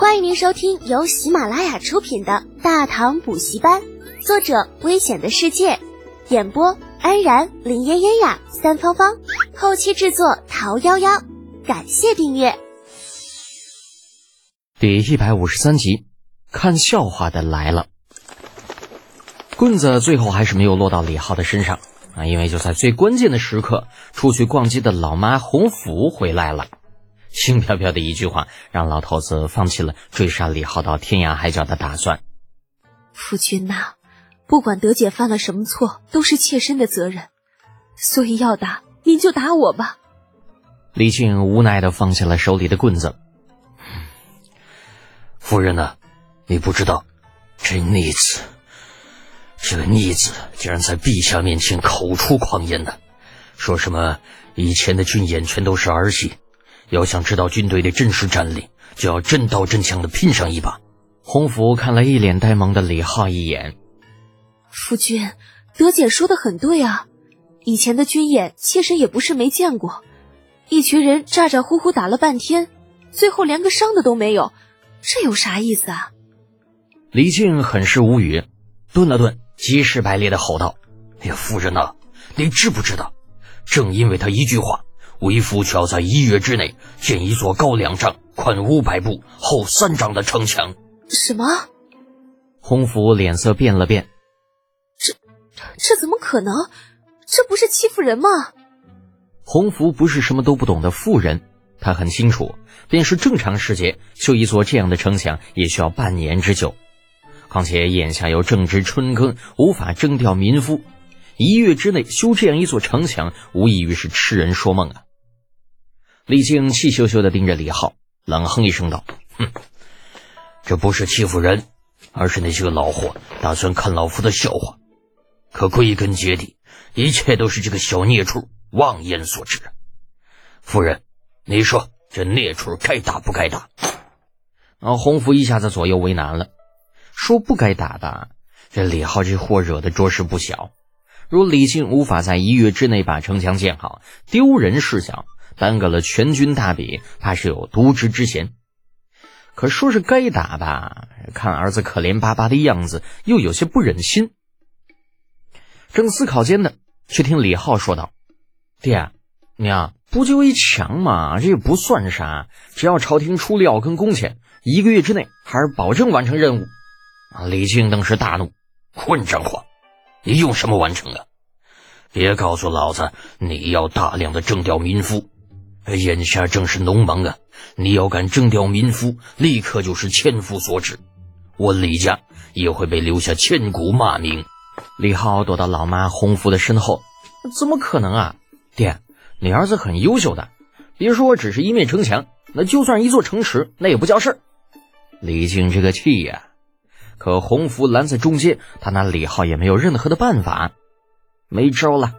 欢迎您收听由喜马拉雅出品的《大唐补习班》，作者：危险的世界，演播：安然、林嫣嫣呀、三芳芳，后期制作：桃夭夭。感谢订阅。第一百五十三集，看笑话的来了。棍子最后还是没有落到李浩的身上啊，因为就在最关键的时刻，出去逛街的老妈洪福回来了。轻飘飘的一句话，让老头子放弃了追杀李浩到天涯海角的打算。夫君呐，不管德姐犯了什么错，都是妾身的责任，所以要打您就打我吧。李靖无奈的放下了手里的棍子。夫人呐，你不知道，这逆子，这个逆子竟然在陛下面前口出狂言呢，说什么以前的军演全都是儿戏。要想知道军队的真实战力，就要真刀真枪的拼上一把。洪福看了一脸呆萌的李浩一眼，夫君，德姐说的很对啊，以前的军演，妾身也不是没见过，一群人咋咋呼呼打了半天，最后连个伤的都没有，这有啥意思啊？李靖很是无语，顿了顿，急赤白咧的吼道：“哎呀，夫人呐，你知不知道？正因为他一句话。”为夫却要在一月之内建一座高两丈、宽五百步、厚三丈的城墙。什么？洪福脸色变了变。这这怎么可能？这不是欺负人吗？洪福不是什么都不懂的富人，他很清楚，便是正常时节修一座这样的城墙也需要半年之久。况且眼下又正值春耕，无法征调民夫，一月之内修这样一座城墙，无异于是痴人说梦啊！李靖气咻咻的盯着李浩，冷哼一声道：“哼，这不是欺负人，而是那些个老货打算看老夫的笑话。可归根结底，一切都是这个小孽畜妄言所致。夫人，你说这孽畜该打不该打？”啊，洪福一下子左右为难了，说不该打的，这李浩这货惹的着实不小。如李靖无法在一月之内把城墙建好，丢人是小。耽搁了全军大比，怕是有渎职之嫌。可说是该打吧，看儿子可怜巴巴的样子，又有些不忍心。正思考间呢，却听李浩说道：“爹娘，不就一墙嘛，这也不算啥。只要朝廷出料跟工钱，一个月之内还是保证完成任务。”！李靖当时大怒：“混账话！你用什么完成啊？别告诉老子你要大量的征调民夫！”眼下正是农忙啊！你要敢征调民夫，立刻就是千夫所指，我李家也会被留下千古骂名。李浩躲到老妈洪福的身后，怎么可能啊？爹，你儿子很优秀的，别说只是一面城墙，那就算一座城池，那也不叫事儿。李靖这个气呀！可洪福拦在中间，他拿李浩也没有任何的办法，没招了。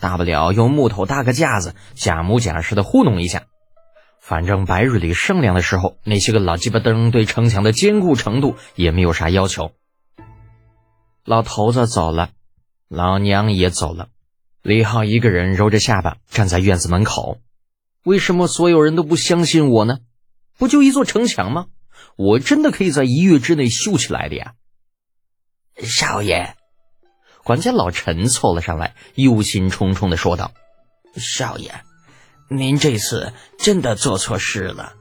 大不了用木头搭个架子，假模假式的糊弄一下。反正白日里商量的时候，那些个老鸡巴灯对城墙的坚固程度也没有啥要求。老头子走了，老娘也走了。李浩一个人揉着下巴站在院子门口。为什么所有人都不相信我呢？不就一座城墙吗？我真的可以在一月之内修起来的呀！少爷。管家老陈凑了上来，忧心忡忡的说道：“少爷，您这次真的做错事了。”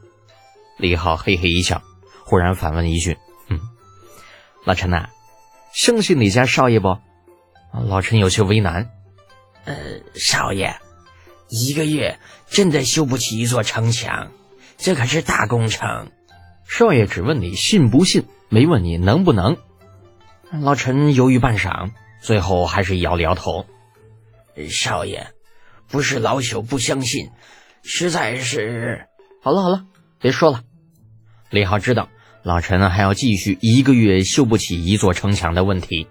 李浩嘿嘿一笑，忽然反问一句：“嗯，老陈呐，相信你家少爷不？”老陈有些为难：“呃，少爷，一个月真的修不起一座城墙，这可是大工程。少爷只问你信不信，没问你能不能。”老陈犹豫半晌。最后还是摇了摇头，少爷，不是老朽不相信，实在是……好了好了，别说了。李浩知道老陈还要继续一个月修不起一座城墙的问题，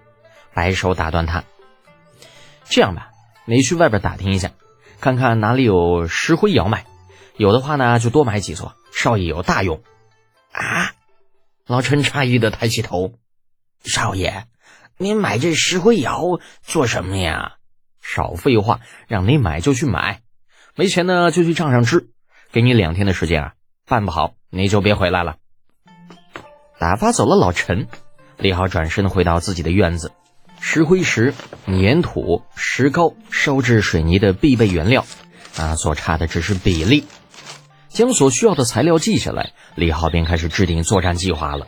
摆手打断他。这样吧，你去外边打听一下，看看哪里有石灰窑卖，有的话呢就多买几座，少爷有大用。啊！老陈诧异的抬起头，少爷。您买这石灰窑做什么呀？少废话，让你买就去买，没钱呢就去账上支。给你两天的时间啊，办不好你就别回来了。打发走了老陈，李浩转身回到自己的院子，石灰石、粘土、石膏、烧制水泥的必备原料，啊，所差的只是比例。将所需要的材料记下来，李浩便开始制定作战计划了。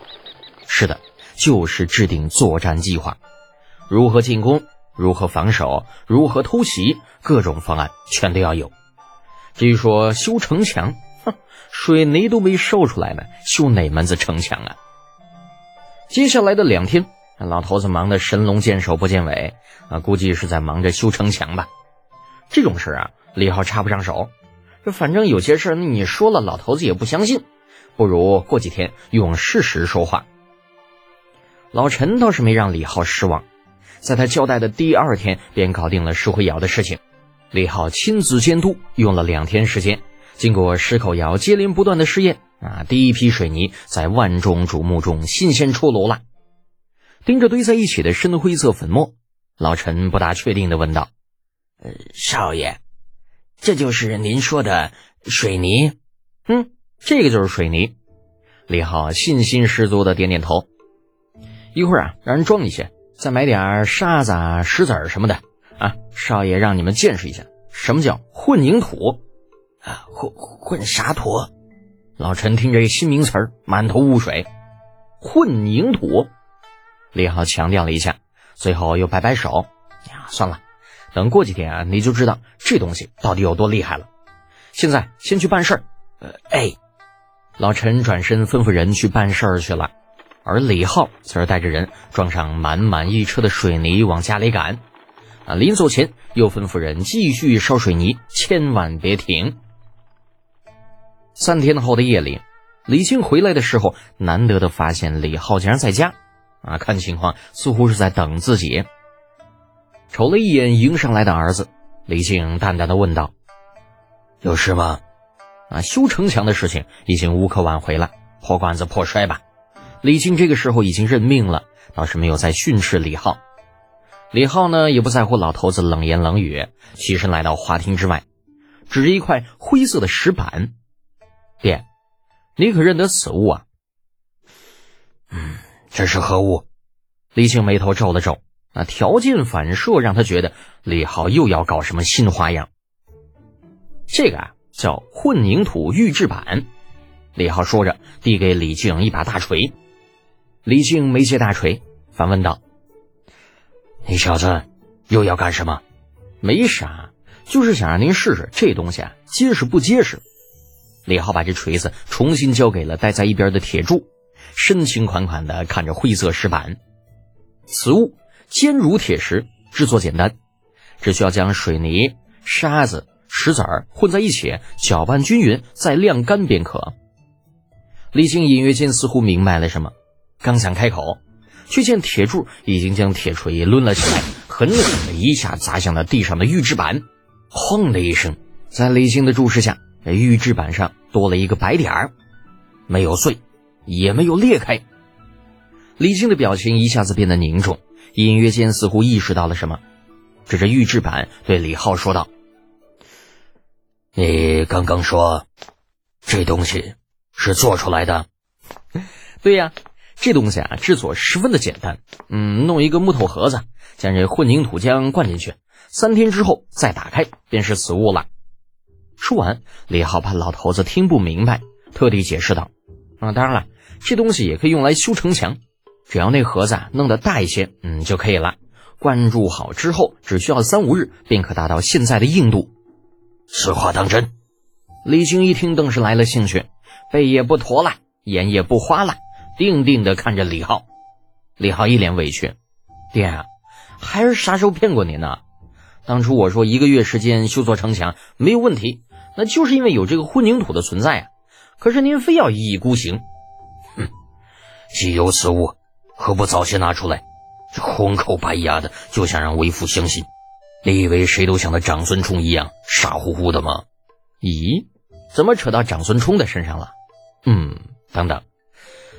是的，就是制定作战计划，如何进攻，如何防守，如何偷袭，各种方案全都要有。至于说修城墙，哼，水泥都没烧出来呢，修哪门子城墙啊？接下来的两天，老头子忙得神龙见首不见尾啊，估计是在忙着修城墙吧。这种事啊，李浩插不上手。这反正有些事你说了，老头子也不相信，不如过几天用事实说话。老陈倒是没让李浩失望，在他交代的第二天便搞定了石灰窑的事情。李浩亲自监督，用了两天时间，经过石口窑接连不断的试验啊，第一批水泥在万众瞩目中新鲜出炉了。盯着堆在一起的深灰色粉末，老陈不大确定的问道：“呃，少爷。”这就是您说的水泥，嗯，这个就是水泥。李浩信心十足的点点头。一会儿啊，让人装一些，再买点沙子、石子儿什么的啊。少爷让你们见识一下什么叫混凝土啊，混混沙土。老陈听这新名词儿，满头雾水。混凝土，李浩强调了一下，最后又摆摆手，呀，算了。等过几天啊，你就知道这东西到底有多厉害了。现在先去办事儿。呃，哎，老陈转身吩咐人去办事儿去了，而李浩则带着人装上满满一车的水泥往家里赶。啊，临走前又吩咐人继续烧水泥，千万别停。三天后的夜里，李庆回来的时候，难得的发现李浩竟然在家。啊，看情况似乎是在等自己。瞅了一眼迎上来的儿子，李靖淡淡的问道：“有事吗？啊，修城墙的事情已经无可挽回了，破罐子破摔吧。”李靖这个时候已经认命了，倒是没有再训斥李浩。李浩呢，也不在乎老头子冷言冷语，起身来到花厅之外，指着一块灰色的石板：“爹，你可认得此物啊？”“嗯，这是何物？”李靖眉头皱了皱。那条件反射让他觉得李浩又要搞什么新花样。这个啊叫混凝土预制板。李浩说着，递给李靖一把大锤。李靖没接大锤，反问道：“你小子又要干什么？”“没啥，就是想让您试试这东西啊结实不结实。”李浩把这锤子重新交给了待在一边的铁柱，深情款款的看着灰色石板。此物。坚如铁石，制作简单，只需要将水泥、沙子、石子儿混在一起，搅拌均匀，再晾干便可。李靖隐约间似乎明白了什么，刚想开口，却见铁柱已经将铁锤抡了起来，狠狠的一下砸向了地上的预制板，轰的一声，在李靖的注视下，预制板上多了一个白点儿，没有碎，也没有裂开。李靖的表情一下子变得凝重。隐约间似乎意识到了什么，指着预制板对李浩说道：“你刚刚说这东西是做出来的？对呀，这东西啊制作十分的简单。嗯，弄一个木头盒子，将这混凝土浆灌进去，三天之后再打开，便是此物了。”说完，李浩怕老头子听不明白，特地解释道：“啊，当然了，这东西也可以用来修城墙。”只要那盒子啊弄得大一些，嗯就可以了。灌注好之后，只需要三五日便可达到现在的硬度。此话当真？李靖一听，顿时来了兴趣，背也不驼了，眼也不花了，定定的看着李浩。李浩一脸委屈：“爹啊，孩儿啥时候骗过您呢？当初我说一个月时间修座城墙没有问题，那就是因为有这个混凝土的存在啊。可是您非要一意孤行。哼，既有此物。”何不早些拿出来？这红口白牙的，就想让为父相信。你以为谁都像那长孙冲一样傻乎乎的吗？咦，怎么扯到长孙冲的身上了？嗯，等等，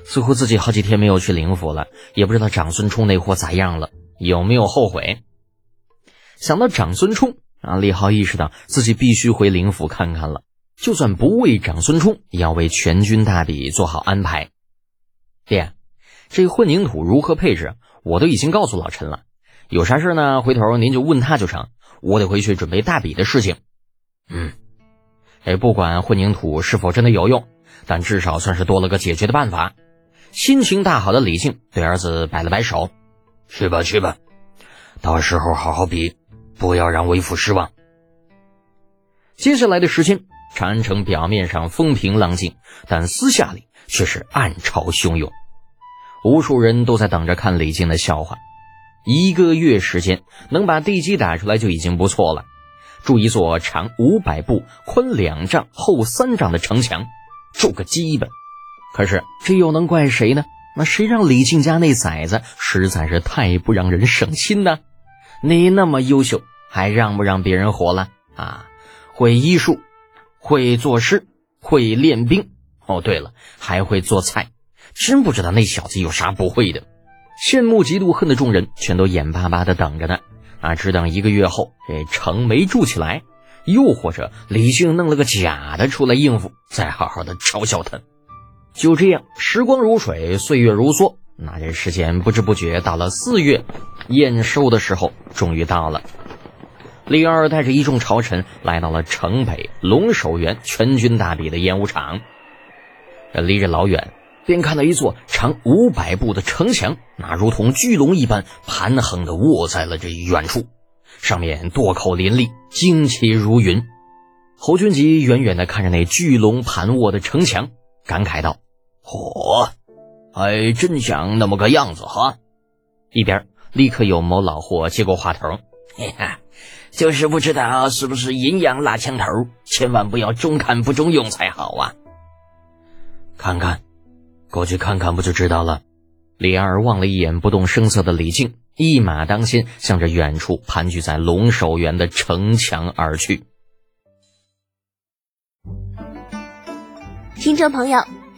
似乎自己好几天没有去灵府了，也不知道长孙冲那货咋样了，有没有后悔？想到长孙冲啊，李浩意识到自己必须回灵府看看了。就算不为长孙冲，也要为全军大比做好安排。爹。这混凝土如何配置，我都已经告诉老陈了。有啥事呢？回头您就问他就成。我得回去准备大笔的事情。嗯，哎，不管混凝土是否真的有用，但至少算是多了个解决的办法。心情大好的李靖对儿子摆了摆手：“去吧，去吧，到时候好好比，不要让为父失望。”接下来的时间，长安城表面上风平浪静，但私下里却是暗潮汹涌。无数人都在等着看李靖的笑话。一个月时间，能把地基打出来就已经不错了。筑一座长五百步、宽两丈、厚三丈的城墙，筑个基本。可是这又能怪谁呢？那谁让李靖家那崽子实在是太不让人省心呢？你那么优秀，还让不让别人活了啊？会医术，会作诗，会练兵。哦，对了，还会做菜。真不知道那小子有啥不会的。羡慕嫉妒恨的众人全都眼巴巴的等着呢，啊，只等一个月后这城没筑起来，又或者李靖弄了个假的出来应付，再好好的嘲笑他。就这样，时光如水，岁月如梭，那这时间不知不觉到了四月，验收的时候终于到了。李二带着一众朝臣来到了城北龙首原全军大比的演武场，离着老远。便看到一座长五百步的城墙，那如同巨龙一般盘横的卧在了这远处，上面垛口林立，旌旗如云。侯君集远远的看着那巨龙盘卧的城墙，感慨道：“嚯，还真像那么个样子哈！”一边立刻有某老货接过话头：“嘿哈，就是不知道是不是阴阳拉枪头，千万不要中看不中用才好啊！看看。”过去看看不就知道了。李二望了一眼不动声色的李靖，一马当先，向着远处盘踞在龙首原的城墙而去。听众朋友，